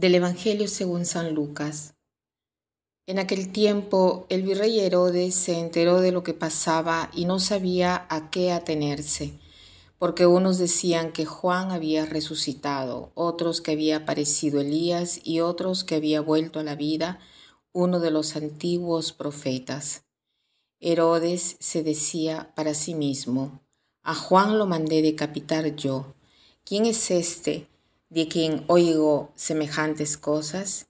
Del Evangelio según San Lucas. En aquel tiempo el virrey Herodes se enteró de lo que pasaba y no sabía a qué atenerse, porque unos decían que Juan había resucitado, otros que había aparecido Elías y otros que había vuelto a la vida uno de los antiguos profetas. Herodes se decía para sí mismo, a Juan lo mandé decapitar yo. ¿Quién es este? De quien oigo semejantes cosas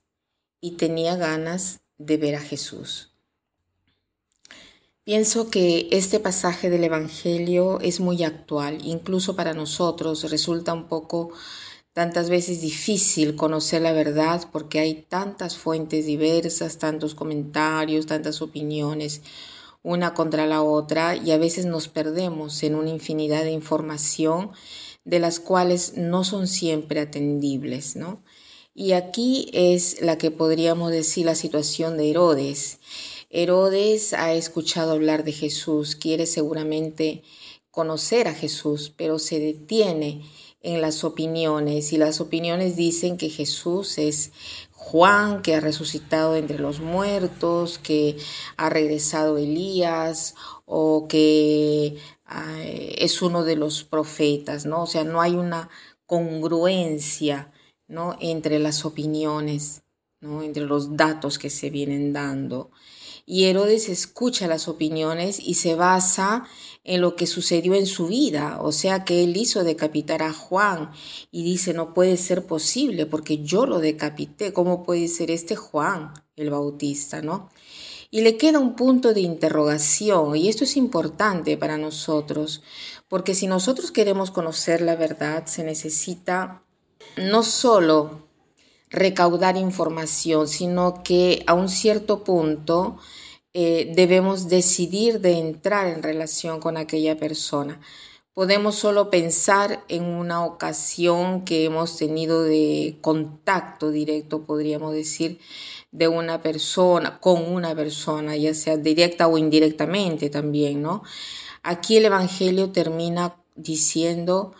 y tenía ganas de ver a Jesús. Pienso que este pasaje del Evangelio es muy actual, incluso para nosotros resulta un poco tantas veces difícil conocer la verdad porque hay tantas fuentes diversas, tantos comentarios, tantas opiniones una contra la otra y a veces nos perdemos en una infinidad de información de las cuales no son siempre atendibles, ¿no? Y aquí es la que podríamos decir la situación de Herodes. Herodes ha escuchado hablar de Jesús, quiere seguramente conocer a Jesús, pero se detiene en las opiniones y las opiniones dicen que Jesús es Juan, que ha resucitado entre los muertos, que ha regresado Elías o que es uno de los profetas, ¿no? O sea, no hay una congruencia, ¿no? Entre las opiniones, ¿no? Entre los datos que se vienen dando. Y Herodes escucha las opiniones y se basa en lo que sucedió en su vida, o sea que él hizo decapitar a Juan y dice, no puede ser posible porque yo lo decapité, ¿cómo puede ser este Juan el Bautista, no? Y le queda un punto de interrogación, y esto es importante para nosotros, porque si nosotros queremos conocer la verdad, se necesita no solo recaudar información, sino que a un cierto punto eh, debemos decidir de entrar en relación con aquella persona. Podemos solo pensar en una ocasión que hemos tenido de contacto directo, podríamos decir, de una persona, con una persona, ya sea directa o indirectamente también, ¿no? Aquí el Evangelio termina diciendo,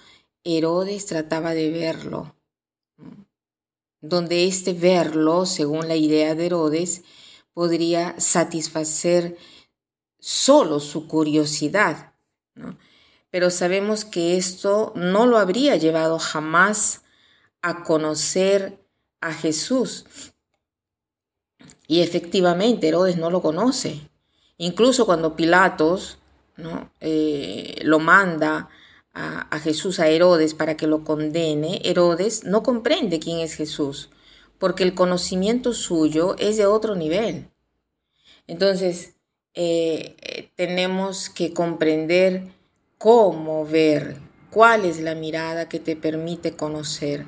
Herodes trataba de verlo, donde este verlo, según la idea de Herodes, podría satisfacer solo su curiosidad, ¿no? Pero sabemos que esto no lo habría llevado jamás a conocer a Jesús, y efectivamente Herodes no lo conoce. Incluso cuando Pilatos ¿no? Eh, lo manda a, Jesús a Herodes para que lo condene, Herodes no comprende quién es Jesús, porque el conocimiento suyo es de otro nivel. Entonces, eh, eh, tenemos que comprender cómo ver, cuál es la mirada que te permite conocer.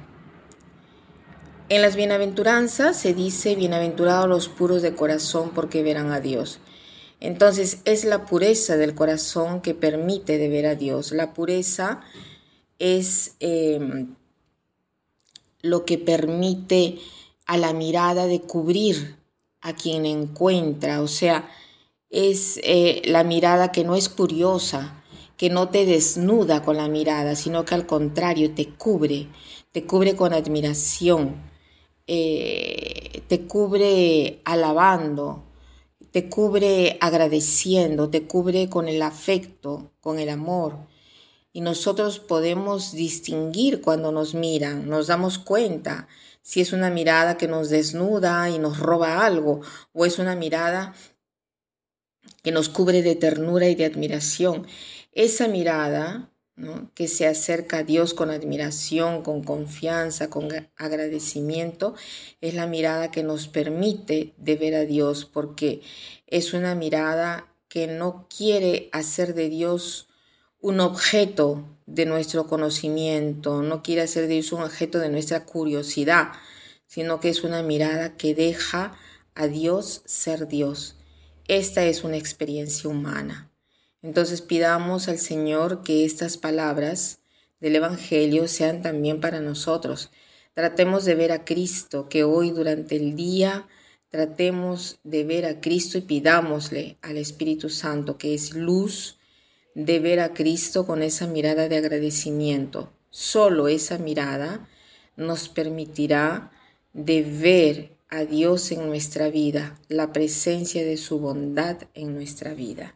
En las bienaventuranzas se dice, bienaventurados los puros de corazón porque verán a Dios. Entonces es la pureza del corazón que permite ver a Dios. La pureza es em, lo que permite a la mirada de cubrir a quien encuentra, o sea, es eh, la mirada que no es curiosa, que no te desnuda con la mirada, sino que al contrario te cubre, te cubre con admiración, eh, te cubre alabando, te cubre agradeciendo, te cubre con el afecto, con el amor. Y nosotros podemos distinguir cuando nos miran, nos damos cuenta si es una mirada que nos desnuda y nos roba algo o es una mirada que nos cubre de ternura y de admiración. Esa mirada que se acerca a Dios con admiración, con confianza, con agradecimiento, es la mirada que nos permite de ver a Dios, porque es una mirada que no quiere hacer de Dios un objeto de nuestro conocimiento, no quiere hacer de Dios un objeto de nuestra curiosidad, sino que es una mirada que deja a Dios ser Dios. Esta es una experiencia humana. Entonces pidamos al Señor que estas palabras del Evangelio sean también para nosotros. Tratemos de ver a Cristo, que hoy durante el día tratemos de ver a Cristo y pidámosle al Espíritu Santo, que es luz, de ver a Cristo con esa mirada de agradecimiento. Solo esa mirada nos permitirá de ver a Dios en nuestra vida, la presencia de su bondad en nuestra vida.